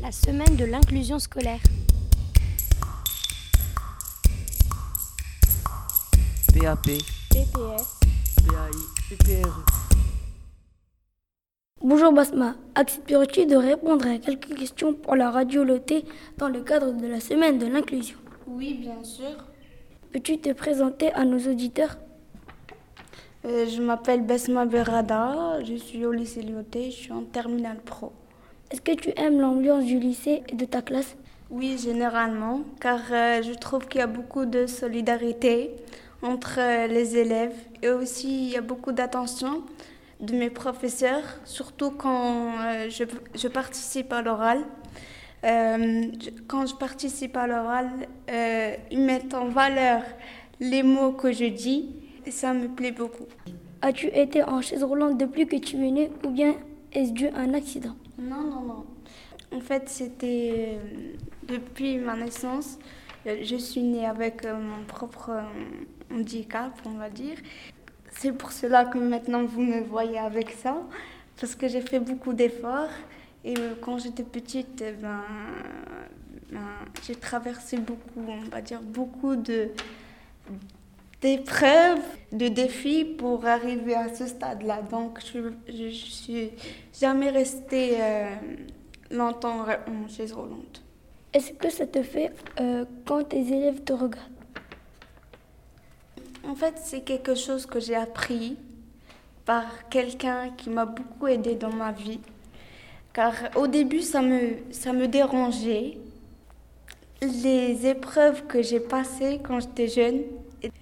La semaine de l'inclusion scolaire. PAP, PPS, PAI, PPRE. Bonjour Basma, accepterais-tu de répondre à quelques questions pour la radio lotée dans le cadre de la semaine de l'inclusion? Oui, bien sûr. Peux-tu te présenter à nos auditeurs? Euh, je m'appelle Besma Berada, je suis au lycée Lyoté, je suis en terminale pro. Est-ce que tu aimes l'ambiance du lycée et de ta classe? Oui, généralement, car euh, je trouve qu'il y a beaucoup de solidarité entre euh, les élèves et aussi il y a beaucoup d'attention de mes professeurs, surtout quand euh, je, je participe à l'oral. Euh, quand je participe à l'oral, euh, ils mettent en valeur les mots que je dis et ça me plaît beaucoup. As-tu été en chaise roulante depuis que tu es né ou bien est-ce dû à un accident? En fait, c'était euh, depuis ma naissance. euh, Je suis née avec euh, mon propre handicap, on va dire. C'est pour cela que maintenant vous me voyez avec ça, parce que j'ai fait beaucoup d'efforts. Et quand j'étais petite, eh ben, ben, j'ai traversé beaucoup, on va dire, beaucoup de d'épreuves, de défis pour arriver à ce stade-là. Donc, je, je suis jamais restée longtemps en chaise roulante. Est-ce que ça te fait euh, quand tes élèves te regardent? En fait, c'est quelque chose que j'ai appris par quelqu'un qui m'a beaucoup aidé dans ma vie. Car au début, ça me, ça me dérangeait. Les épreuves que j'ai passées quand j'étais jeune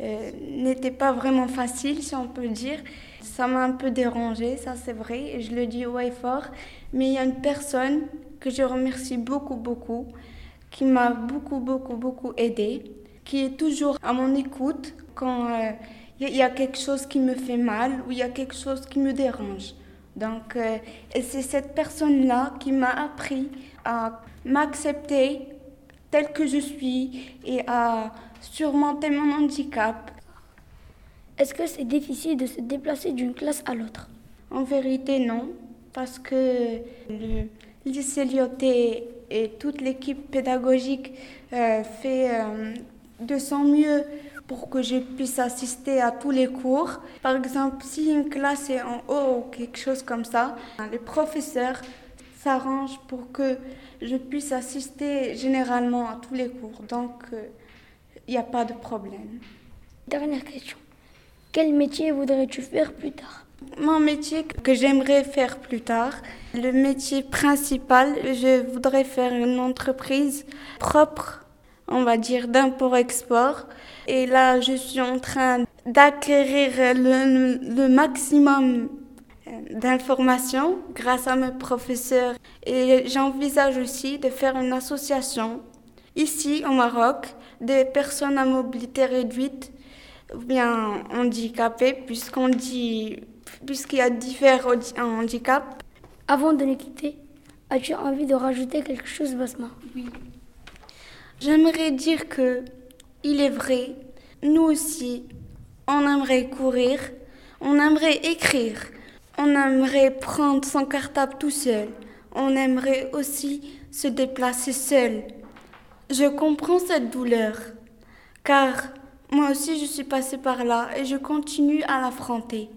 euh, n'étaient pas vraiment faciles, si on peut dire. Ça m'a un peu dérangée, ça c'est vrai, et je le dis haut et fort. Mais il y a une personne que je remercie beaucoup, beaucoup, qui m'a beaucoup, beaucoup, beaucoup aidée, qui est toujours à mon écoute quand euh, il y, y a quelque chose qui me fait mal ou il y a quelque chose qui me dérange. Donc, euh, c'est cette personne-là qui m'a appris à m'accepter telle que je suis et à surmonter mon handicap. Est-ce que c'est difficile de se déplacer d'une classe à l'autre? En vérité, non, parce que le lycée Lyoté et toute l'équipe pédagogique euh, fait euh, de son mieux pour que je puisse assister à tous les cours. Par exemple, si une classe est en haut ou quelque chose comme ça, les professeurs s'arrangent pour que je puisse assister généralement à tous les cours. Donc, il n'y a pas de problème. Dernière question. Quel métier voudrais-tu faire plus tard? Mon métier que j'aimerais faire plus tard, le métier principal, je voudrais faire une entreprise propre, on va dire, d'import-export. Et là, je suis en train d'acquérir le, le maximum euh, d'informations grâce à mes professeurs. Et j'envisage aussi de faire une association ici au Maroc des personnes à mobilité réduite ou bien handicapées, puisqu'on dit, puisqu'il y a différents handicaps. Avant de les quitter, as-tu envie de rajouter quelque chose, Basma? Oui. J'aimerais dire que il est vrai, nous aussi, on aimerait courir, on aimerait écrire, on aimerait prendre son cartable tout seul, on aimerait aussi se déplacer seul. Je comprends cette douleur, car moi aussi je suis passée par là et je continue à l'affronter.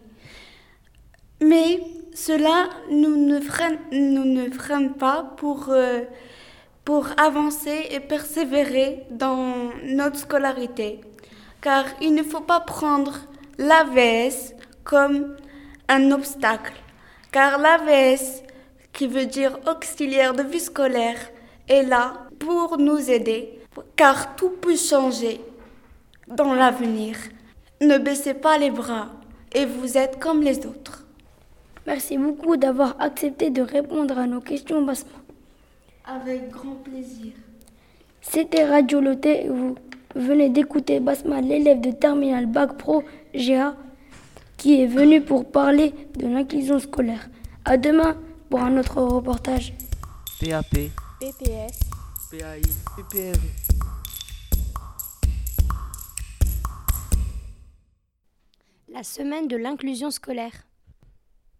Mais cela nous ne freine, nous ne freine pas pour, euh, pour avancer et persévérer dans notre scolarité. Car il ne faut pas prendre l'AVS comme un obstacle. Car l'AVS, qui veut dire auxiliaire de vie scolaire, est là pour nous aider. Car tout peut changer dans l'avenir. Ne baissez pas les bras et vous êtes comme les autres. Merci beaucoup d'avoir accepté de répondre à nos questions, Basma. Avec grand plaisir. C'était Radio Loté et vous venez d'écouter Basma, l'élève de Terminal Bac Pro GA, qui est venu pour parler de l'inclusion scolaire. À demain pour un autre reportage. PAP, PPS, PAI, PPRE. La semaine de l'inclusion scolaire.